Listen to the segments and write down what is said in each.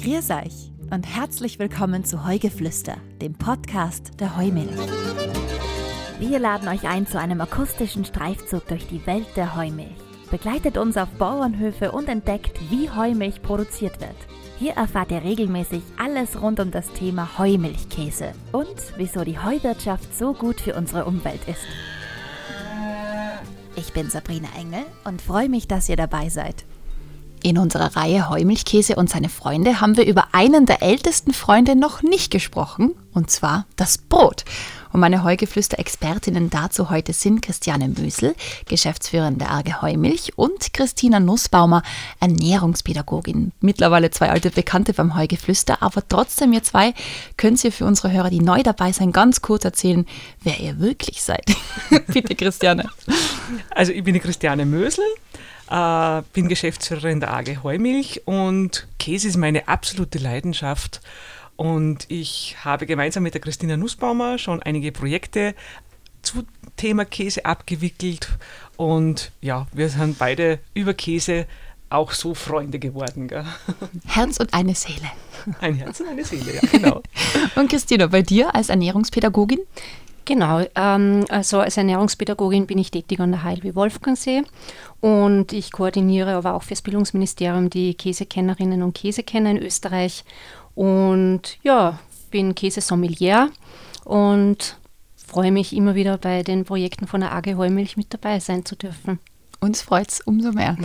Grüß euch und herzlich willkommen zu Heugeflüster, dem Podcast der Heumilch. Wir laden euch ein zu einem akustischen Streifzug durch die Welt der Heumilch. Begleitet uns auf Bauernhöfe und entdeckt, wie Heumilch produziert wird. Hier erfahrt ihr regelmäßig alles rund um das Thema Heumilchkäse und wieso die Heuwirtschaft so gut für unsere Umwelt ist. Ich bin Sabrina Engel und freue mich, dass ihr dabei seid. In unserer Reihe Heumilchkäse und seine Freunde haben wir über einen der ältesten Freunde noch nicht gesprochen, und zwar das Brot. Und meine Heugeflüster-Expertinnen dazu heute sind Christiane Mösel, Geschäftsführerin der Arge Heumilch, und Christina Nussbaumer, Ernährungspädagogin. Mittlerweile zwei alte Bekannte beim Heugeflüster, aber trotzdem, ihr zwei, könnt ihr für unsere Hörer, die neu dabei sind, ganz kurz erzählen, wer ihr wirklich seid. Bitte, Christiane. Also, ich bin die Christiane Mösel. Äh, bin Geschäftsführerin der AG Heumilch und Käse ist meine absolute Leidenschaft. Und ich habe gemeinsam mit der Christina Nussbaumer schon einige Projekte zu Thema Käse abgewickelt. Und ja, wir sind beide über Käse auch so Freunde geworden. Gell? Herz und eine Seele. Ein Herz und eine Seele, ja, genau. und Christina, bei dir als Ernährungspädagogin? Genau, ähm, also als Ernährungspädagogin bin ich tätig an der HLW Wolfgangsee und ich koordiniere aber auch fürs Bildungsministerium die Käsekennerinnen und Käsekenner in Österreich und ja, bin Käsesommelier und freue mich immer wieder bei den Projekten von der AG Heumilch mit dabei sein zu dürfen. Uns freut es umso mehr.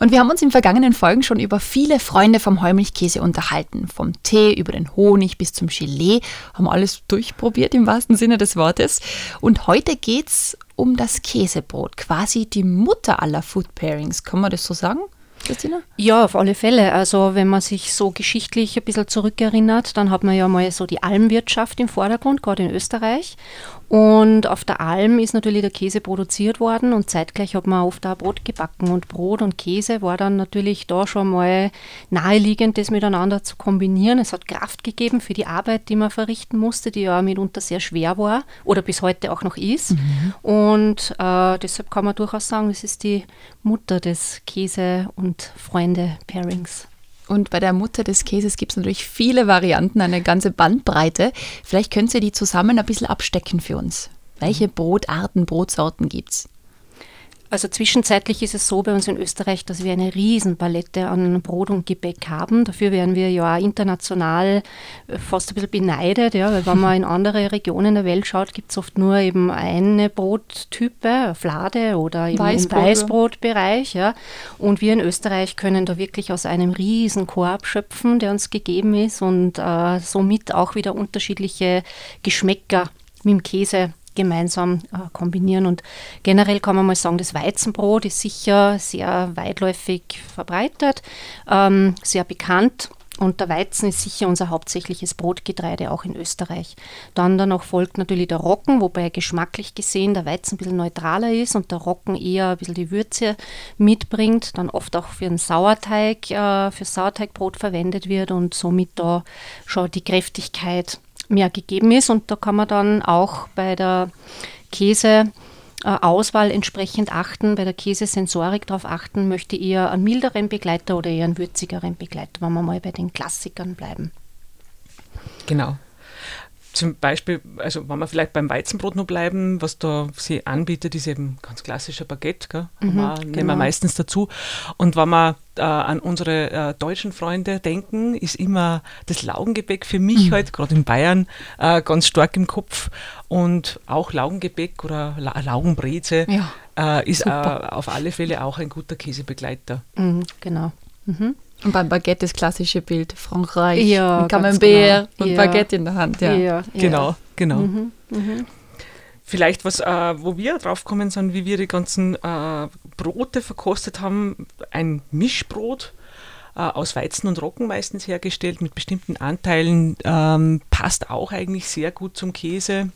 Und wir haben uns in vergangenen Folgen schon über viele Freunde vom Heumilchkäse unterhalten. Vom Tee über den Honig bis zum Gelee. Haben alles durchprobiert im wahrsten Sinne des Wortes. Und heute geht es um das Käsebrot. Quasi die Mutter aller Food Pairings. Kann man das so sagen? Christina? Ja, auf alle Fälle. Also wenn man sich so geschichtlich ein bisschen zurückerinnert, dann hat man ja mal so die Almwirtschaft im Vordergrund, gerade in Österreich. Und auf der Alm ist natürlich der Käse produziert worden und zeitgleich hat man oft auch Brot gebacken. Und Brot und Käse war dann natürlich da schon mal naheliegend, das miteinander zu kombinieren. Es hat Kraft gegeben für die Arbeit, die man verrichten musste, die ja mitunter sehr schwer war oder bis heute auch noch ist. Mhm. Und äh, deshalb kann man durchaus sagen, es ist die Mutter des Käse- und Freunde-Pairings. Und bei der Mutter des Käses gibt es natürlich viele Varianten, eine ganze Bandbreite. Vielleicht könnt ihr die zusammen ein bisschen abstecken für uns. Welche Brotarten, Brotsorten gibt es? Also zwischenzeitlich ist es so bei uns in Österreich, dass wir eine Riesenpalette an Brot und Gebäck haben. Dafür werden wir ja international äh, fast ein bisschen beneidet, ja, weil wenn man in andere Regionen der Welt schaut, gibt es oft nur eben eine Brottype, Flade oder im Weißbrot, Weißbrotbereich. Ja. Und wir in Österreich können da wirklich aus einem riesen Korb schöpfen, der uns gegeben ist und äh, somit auch wieder unterschiedliche Geschmäcker mit dem Käse gemeinsam äh, kombinieren. Und generell kann man mal sagen, das Weizenbrot ist sicher sehr weitläufig verbreitet, ähm, sehr bekannt. Und der Weizen ist sicher unser hauptsächliches Brotgetreide, auch in Österreich. Dann danach folgt natürlich der Roggen, wobei geschmacklich gesehen der Weizen ein bisschen neutraler ist und der Roggen eher ein bisschen die Würze mitbringt, dann oft auch für einen Sauerteig, äh, für Sauerteigbrot verwendet wird und somit da schon die Kräftigkeit mehr gegeben ist. Und da kann man dann auch bei der Käseauswahl entsprechend achten, bei der Käsesensorik darauf achten, möchte eher einen milderen Begleiter oder eher einen würzigeren Begleiter, wenn wir mal bei den Klassikern bleiben. Genau. Zum Beispiel, also wenn wir vielleicht beim Weizenbrot noch bleiben, was da sie anbietet, ist eben ganz klassischer Baguette, gell? Mhm, wir, nehmen genau. wir meistens dazu. Und wenn wir äh, an unsere äh, deutschen Freunde denken, ist immer das Laugengebäck für mich mhm. halt, gerade in Bayern, äh, ganz stark im Kopf. Und auch Laugengebäck oder La Laugenbreze ja, äh, ist äh, auf alle Fälle auch ein guter Käsebegleiter. Mhm, genau. Mhm. Und beim Baguette das klassische Bild, Frankreich, ja, mit Camembert genau. und ja. Baguette in der Hand. Ja, ja genau, genau. Mhm, mhm. Vielleicht was, äh, wo wir drauf kommen sind, wie wir die ganzen äh, Brote verkostet haben, ein Mischbrot äh, aus Weizen und Roggen meistens hergestellt mit bestimmten Anteilen, ähm, passt auch eigentlich sehr gut zum Käse.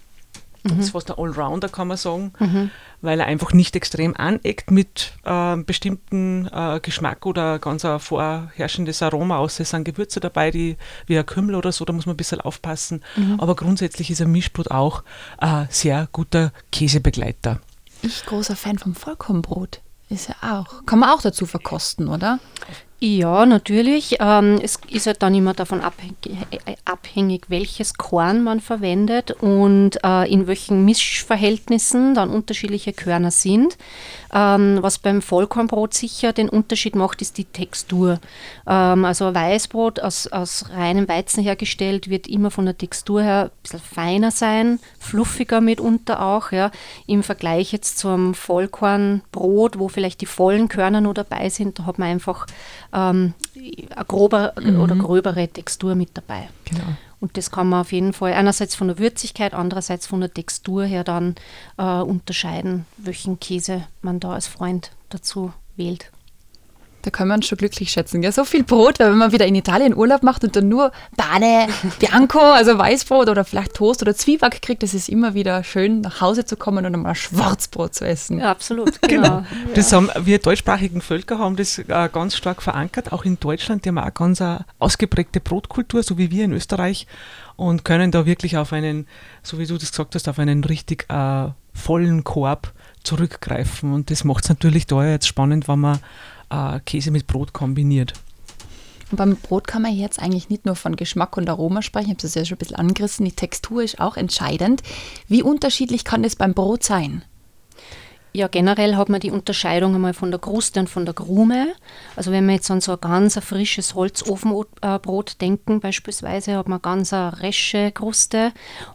Das ist mhm. fast ein Allrounder, kann man sagen, mhm. weil er einfach nicht extrem aneckt mit äh, bestimmten äh, Geschmack oder ganz ein vorherrschendes Aroma, außer es sind Gewürze dabei, die wie ein Kümmel oder so, da muss man ein bisschen aufpassen. Mhm. Aber grundsätzlich ist ein Mischbrot auch ein sehr guter Käsebegleiter. Ich großer Fan vom Vollkornbrot. Ist ja auch. Kann man auch dazu verkosten, oder? Ja, natürlich. Ähm, es ist halt dann immer davon abhängig, äh, welches Korn man verwendet und äh, in welchen Mischverhältnissen dann unterschiedliche Körner sind. Ähm, was beim Vollkornbrot sicher den Unterschied macht, ist die Textur. Ähm, also Weißbrot aus, aus reinem Weizen hergestellt wird immer von der Textur her ein bisschen feiner sein, fluffiger mitunter auch. Ja. Im Vergleich jetzt zum Vollkornbrot, wo vielleicht die vollen Körner nur dabei sind, da hat man einfach ähm, eine grober mhm. oder gröbere Textur mit dabei. Genau. Und das kann man auf jeden Fall einerseits von der Würzigkeit, andererseits von der Textur her dann äh, unterscheiden, welchen Käse man da als Freund dazu wählt. Da kann man schon glücklich schätzen. Ja, so viel Brot, weil wenn man wieder in Italien Urlaub macht und dann nur Bane, Bianco, also Weißbrot oder vielleicht Toast oder Zwieback kriegt, das ist immer wieder schön, nach Hause zu kommen und einmal Schwarzbrot zu essen. Ja, absolut. Genau. genau. Das haben wir deutschsprachigen Völker haben das äh, ganz stark verankert. Auch in Deutschland, die haben auch ganz eine ausgeprägte Brotkultur, so wie wir in Österreich, und können da wirklich auf einen, so wie du das gesagt hast, auf einen richtig äh, vollen Korb zurückgreifen. Und das macht es natürlich da jetzt spannend, wenn man äh, Käse mit Brot kombiniert. Und beim Brot kann man jetzt eigentlich nicht nur von Geschmack und Aroma sprechen, ich habe es ja schon ein bisschen angerissen, die Textur ist auch entscheidend. Wie unterschiedlich kann das beim Brot sein? Ja, generell hat man die Unterscheidung einmal von der Kruste und von der Krume. Also wenn wir jetzt an so ein ganz frisches Holzofenbrot denken beispielsweise, hat man ganz eine resche Kruste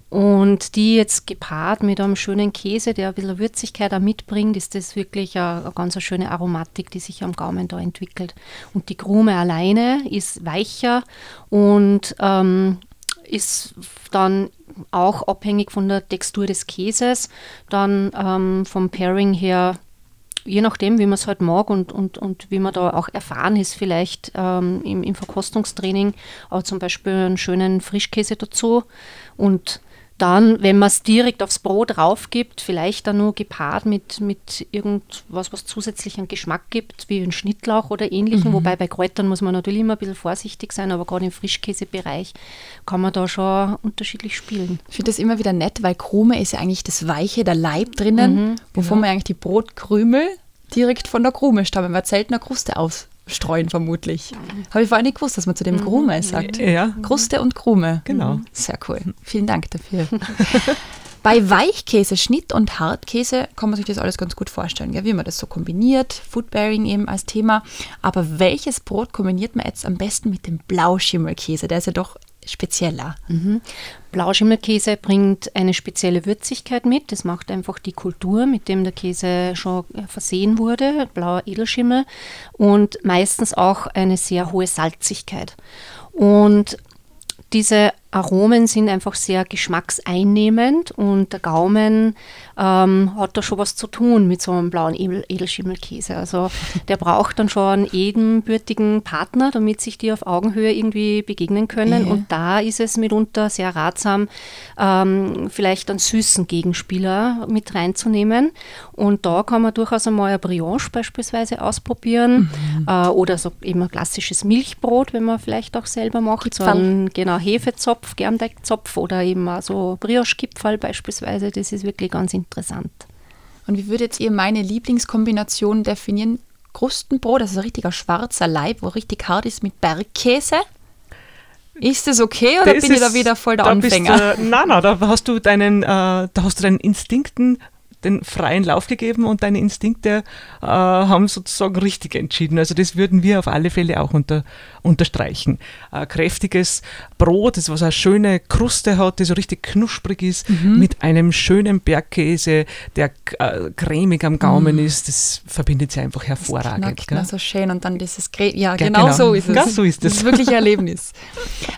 und die jetzt gepaart mit einem schönen Käse, der ein bisschen Würzigkeit auch mitbringt, ist das wirklich eine, eine ganz schöne Aromatik, die sich am Gaumen da entwickelt. Und die Krume alleine ist weicher und ähm, ist dann auch abhängig von der Textur des Käses, dann ähm, vom Pairing her, je nachdem, wie man es halt mag und, und, und wie man da auch erfahren ist, vielleicht ähm, im, im Verkostungstraining, auch zum Beispiel einen schönen Frischkäse dazu. Und dann, wenn man es direkt aufs Brot drauf gibt, vielleicht dann nur gepaart mit, mit irgendwas, was zusätzlich einen Geschmack gibt, wie ein Schnittlauch oder ähnlichem. Mhm. Wobei bei Kräutern muss man natürlich immer ein bisschen vorsichtig sein, aber gerade im Frischkäsebereich kann man da schon unterschiedlich spielen. Ich finde das immer wieder nett, weil Krume ist ja eigentlich das Weiche, der Leib drinnen, mhm, wovon genau. man eigentlich die Brotkrümel direkt von der Krume stammen, weil seltener Kruste aus streuen vermutlich. Habe ich vorher nicht gewusst, dass man zu dem mhm. Krume sagt. Ja. Kruste und Krume. Genau. Sehr cool. Vielen Dank dafür. Bei Weichkäse, Schnitt und Hartkäse kann man sich das alles ganz gut vorstellen, ja, wie man das so kombiniert. Foodbearing eben als Thema. Aber welches Brot kombiniert man jetzt am besten mit dem Blauschimmelkäse? Der ist ja doch spezieller. Mhm. Blauschimmelkäse bringt eine spezielle Würzigkeit mit. Das macht einfach die Kultur, mit dem der Käse schon versehen wurde, blauer Edelschimmel und meistens auch eine sehr hohe Salzigkeit. Und diese Aromen sind einfach sehr geschmackseinnehmend und der Gaumen ähm, hat da schon was zu tun mit so einem blauen Edel Edelschimmelkäse. Also der braucht dann schon einen ebenbürtigen Partner, damit sich die auf Augenhöhe irgendwie begegnen können. Yeah. Und da ist es mitunter sehr ratsam, ähm, vielleicht einen süßen Gegenspieler mit reinzunehmen. Und da kann man durchaus einmal eine Brioche beispielsweise ausprobieren mhm. äh, oder so eben ein klassisches Milchbrot, wenn man vielleicht auch selber macht. So einen genau, Hefezopf, Germteigzopf oder eben so Brioche-Gipfel beispielsweise. Das ist wirklich ganz interessant. Und wie würdet ihr meine Lieblingskombination definieren? Krustenbrot, das ist ein richtiger schwarzer Leib, wo richtig hart ist mit Bergkäse. Ist das okay oder das bin ich da wieder voll der Anfänger? Du, nein, nein, da hast du deinen, äh, da hast du deinen Instinkten den freien Lauf gegeben und deine Instinkte äh, haben sozusagen richtig entschieden. Also das würden wir auf alle Fälle auch unter, unterstreichen. Äh, kräftiges Brot, das was eine schöne Kruste hat, das so richtig knusprig ist, mhm. mit einem schönen Bergkäse, der äh, cremig am Gaumen mhm. ist, das verbindet sich einfach hervorragend. Das knackt, so schön und dann dieses Creme, ja, genau, genau, so ist es. Ganz so ist es. Das ist wirklich ein Erlebnis.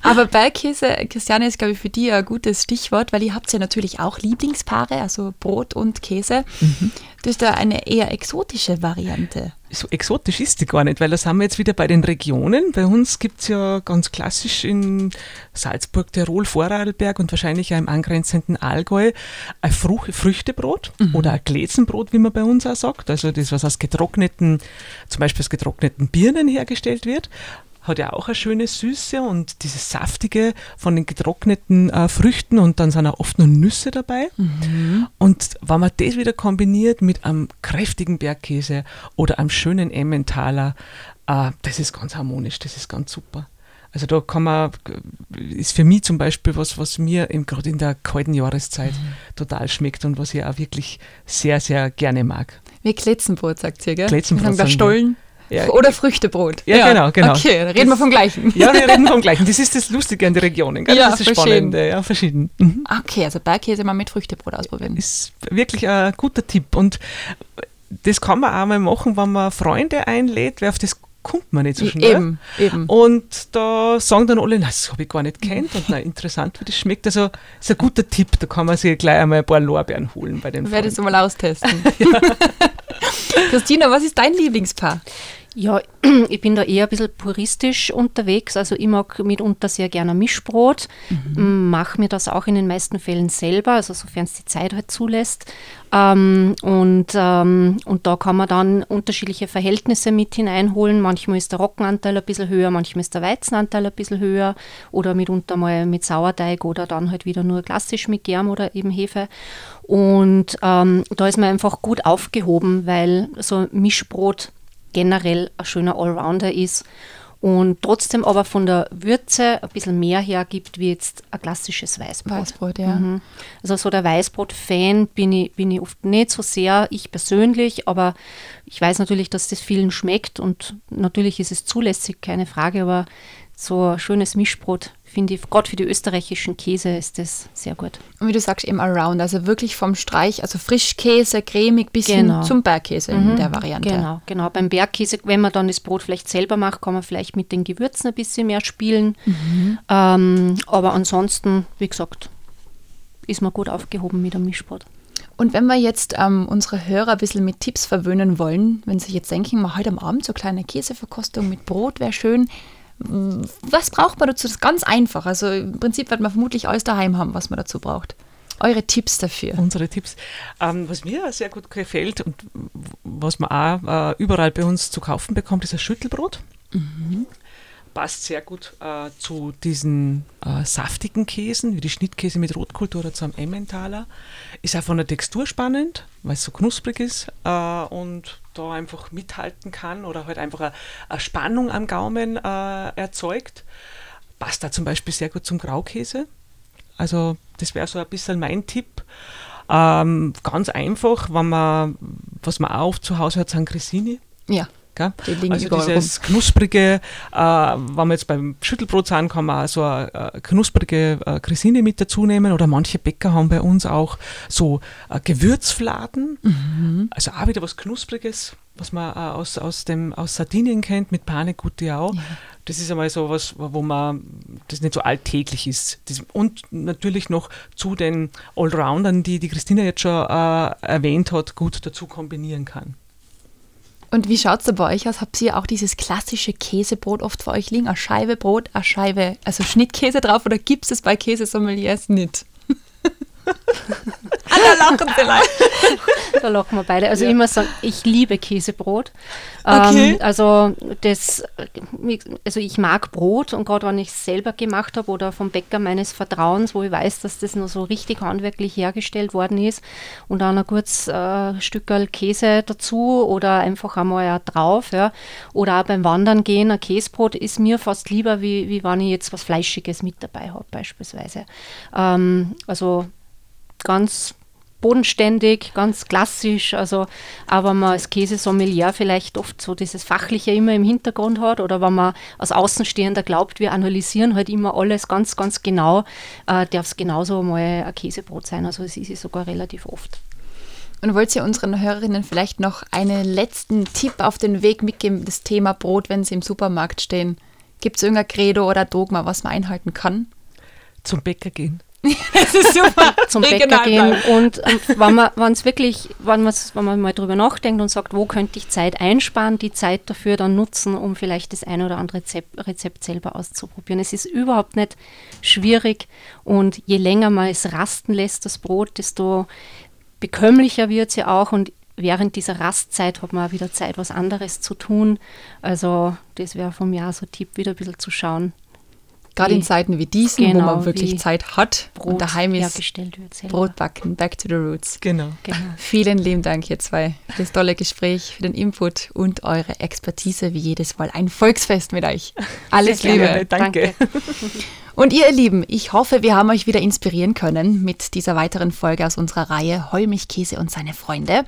Aber Bergkäse, Christiane, ist glaube ich für dich ein gutes Stichwort, weil ihr habt ja natürlich auch Lieblingspaare, also Brot und Käse. Käse. Mhm. Das ist da eine eher exotische Variante. So exotisch ist die gar nicht, weil da sind wir jetzt wieder bei den Regionen. Bei uns gibt es ja ganz klassisch in Salzburg, Tirol, Vorarlberg und wahrscheinlich auch im angrenzenden Allgäu ein Fruch Früchtebrot mhm. oder ein Gläsenbrot, wie man bei uns auch sagt. Also das, was aus getrockneten, zum Beispiel aus getrockneten Birnen hergestellt wird hat ja auch eine schöne Süße und dieses Saftige von den getrockneten äh, Früchten und dann sind auch oft noch Nüsse dabei. Mhm. Und wenn man das wieder kombiniert mit einem kräftigen Bergkäse oder einem schönen Emmentaler, äh, das ist ganz harmonisch, das ist ganz super. Also da kann man, ist für mich zum Beispiel was, was mir gerade in der kalten Jahreszeit mhm. total schmeckt und was ich auch wirklich sehr, sehr gerne mag. Wie Kletzenbrot, sagt ihr, gell? Kletzenbrot. Wir Stollen. Ja. Oder Früchtebrot. Ja, ja, genau, genau. Okay, da reden das, wir vom Gleichen. Ja, wir reden vom Gleichen. Das ist das Lustige an den Regionen. Gell? Ja, das ist das Spannende. Ja, verschieden. Mhm. Okay, also Bergkäse mal mit Früchtebrot ausprobieren. Ist wirklich ein guter Tipp. Und das kann man auch mal machen, wenn man Freunde einlädt, wer auf das kommt man nicht so schnell. Eben, eben. Und da sagen dann alle, das habe ich gar nicht kennt und na, interessant, wie das schmeckt. Also ist ein guter Tipp, da kann man sich gleich einmal ein paar Lorbeeren holen bei den Werde es mal austesten. Christina, was ist dein Lieblingspaar? Ja, ich bin da eher ein bisschen puristisch unterwegs. Also ich mag mitunter sehr gerne Mischbrot, mhm. mache mir das auch in den meisten Fällen selber, also sofern es die Zeit halt zulässt. Ähm, und, ähm, und da kann man dann unterschiedliche Verhältnisse mit hineinholen. Manchmal ist der Roggenanteil ein bisschen höher, manchmal ist der Weizenanteil ein bisschen höher oder mitunter mal mit Sauerteig oder dann halt wieder nur klassisch mit Germ oder eben Hefe. Und ähm, da ist man einfach gut aufgehoben, weil so Mischbrot generell ein schöner Allrounder ist und trotzdem aber von der Würze ein bisschen mehr hergibt wie jetzt ein klassisches Weißbrot. Weißbrot, ja. Mhm. Also so der Weißbrot-Fan bin ich, bin ich oft nicht so sehr, ich persönlich, aber ich weiß natürlich, dass das vielen schmeckt und natürlich ist es zulässig, keine Frage, aber so ein schönes Mischbrot finde ich, gerade für die österreichischen Käse ist das sehr gut. Und wie du sagst, eben around, also wirklich vom Streich, also Frischkäse, cremig bis genau. hin zum Bergkäse mhm. in der Variante. Genau, genau. Beim Bergkäse, wenn man dann das Brot vielleicht selber macht, kann man vielleicht mit den Gewürzen ein bisschen mehr spielen. Mhm. Ähm, aber ansonsten, wie gesagt, ist man gut aufgehoben mit dem Mischbrot. Und wenn wir jetzt ähm, unsere Hörer ein bisschen mit Tipps verwöhnen wollen, wenn sie jetzt denken, mal heute am Abend so kleine Käseverkostung mit Brot wäre schön, was braucht man dazu? Das ist ganz einfach. Also im Prinzip wird man vermutlich alles daheim haben, was man dazu braucht. Eure Tipps dafür? Unsere Tipps. Ähm, was mir sehr gut gefällt und was man auch äh, überall bei uns zu kaufen bekommt, ist ein Schüttelbrot. Mhm. Passt sehr gut äh, zu diesen äh, saftigen Käsen, wie die Schnittkäse mit Rotkultur oder zum Emmentaler. Ist auch von der Textur spannend, weil es so knusprig ist äh, und da einfach mithalten kann oder halt einfach eine, Spannung am Gaumen äh, erzeugt. Passt da zum Beispiel sehr gut zum Graukäse. Also das wäre so ein bisschen mein Tipp. Ähm, ganz einfach, wenn man, was man auch zu Hause hat, sind Grissini. Ja. Gell? Die also dieses rum. knusprige, äh, wenn wir jetzt beim Schüttelbrot sind, kann man so eine, eine knusprige äh, Grissine mit dazu nehmen oder manche Bäcker haben bei uns auch so äh, Gewürzfladen, mhm. also auch wieder was Knuspriges, was man äh, aus, aus, dem, aus Sardinien kennt, mit Panegutti auch. Ja. Das ist einmal so was, wo man, das nicht so alltäglich ist. Das, und natürlich noch zu den Allroundern, die die Christina jetzt schon äh, erwähnt hat, gut dazu kombinieren kann. Und wie schaut es bei euch aus? Habt ihr auch dieses klassische Käsebrot oft vor euch liegen? Eine Scheibe Brot, eine Scheibe, also Schnittkäse drauf oder gibt es es bei Käsesommeliers nicht? Alle lachen vielleicht. Da lachen wir beide. Also ja. ich muss sagen, ich liebe Käsebrot. Okay. Ähm, also das, also ich mag Brot und gerade wenn ich es selber gemacht habe oder vom Bäcker meines Vertrauens, wo ich weiß, dass das nur so richtig handwerklich hergestellt worden ist und dann ein kurzes äh, Stückel Käse dazu oder einfach einmal ja drauf. Ja. Oder auch beim Wandern gehen, ein Käsebrot ist mir fast lieber, wie, wie wenn ich jetzt was Fleischiges mit dabei habe beispielsweise. Ähm, also ganz bodenständig, ganz klassisch. Also, aber man als Käsesommelier vielleicht oft so dieses Fachliche immer im Hintergrund hat oder wenn man als Außenstehender glaubt, wir analysieren halt immer alles ganz, ganz genau, äh, darf es genauso mal ein Käsebrot sein. Also, es ist es sogar relativ oft. Und wollt ihr unseren Hörerinnen vielleicht noch einen letzten Tipp auf den Weg mitgeben, das Thema Brot, wenn sie im Supermarkt stehen? Gibt es irgendein Credo oder Dogma, was man einhalten kann? Zum Bäcker gehen. das ist super. Zum Bäcker gehen und, und wenn man es wirklich, wenn, wenn man mal drüber nachdenkt und sagt, wo könnte ich Zeit einsparen, die Zeit dafür dann nutzen, um vielleicht das eine oder andere Rezept, Rezept selber auszuprobieren. Es ist überhaupt nicht schwierig und je länger man es rasten lässt, das Brot, desto bekömmlicher wird es ja auch und während dieser Rastzeit hat man auch wieder Zeit, was anderes zu tun. Also das wäre vom Jahr so ein Tipp, wieder ein bisschen zu schauen, Gerade in Zeiten wie diesen, Genau, wo man wirklich wie Zeit hat Brot und daheim ist, wird. Brot backen, back to the roots. Genau. Genau. Vielen lieben Dank, ihr zwei, für das tolle Gespräch, für den Input und eure Expertise wie jedes Mal. Ein Volksfest mit euch. Alles Sehr Liebe. gerne. Danke. Und ihr, Lieben, ich hoffe, wir haben euch wieder inspirieren können mit dieser weiteren Folge aus unserer Reihe Heumilchkäse und seine Freunde.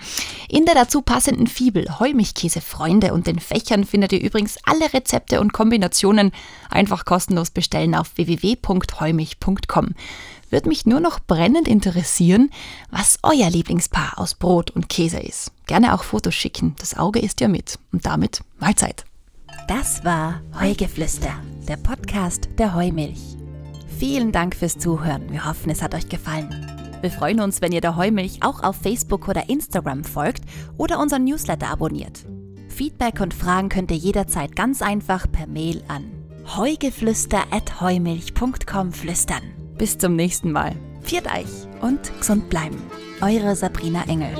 In der dazu passenden Fibel Heumilchkäse Freunde und den Fächern findet ihr übrigens alle Rezepte und Kombinationen einfach kostenlos bestellen auf www.heumilch.com. Würde mich nur noch brennend interessieren, was euer Lieblingspaar aus Brot und Käse ist. Gerne auch Fotos schicken, das Auge ist ja mit. Und damit Mahlzeit. Das war Heugeflüster, der Podcast der Heumilch. Vielen Dank fürs Zuhören. Wir hoffen, es hat euch gefallen. Wir freuen uns, wenn ihr der Heumilch auch auf Facebook oder Instagram folgt oder unseren Newsletter abonniert. Feedback und Fragen könnt ihr jederzeit ganz einfach per Mail an heugeflüster.heumilch.com flüstern. Bis zum nächsten Mal. Viert euch und gesund bleiben. Eure Sabrina Engel.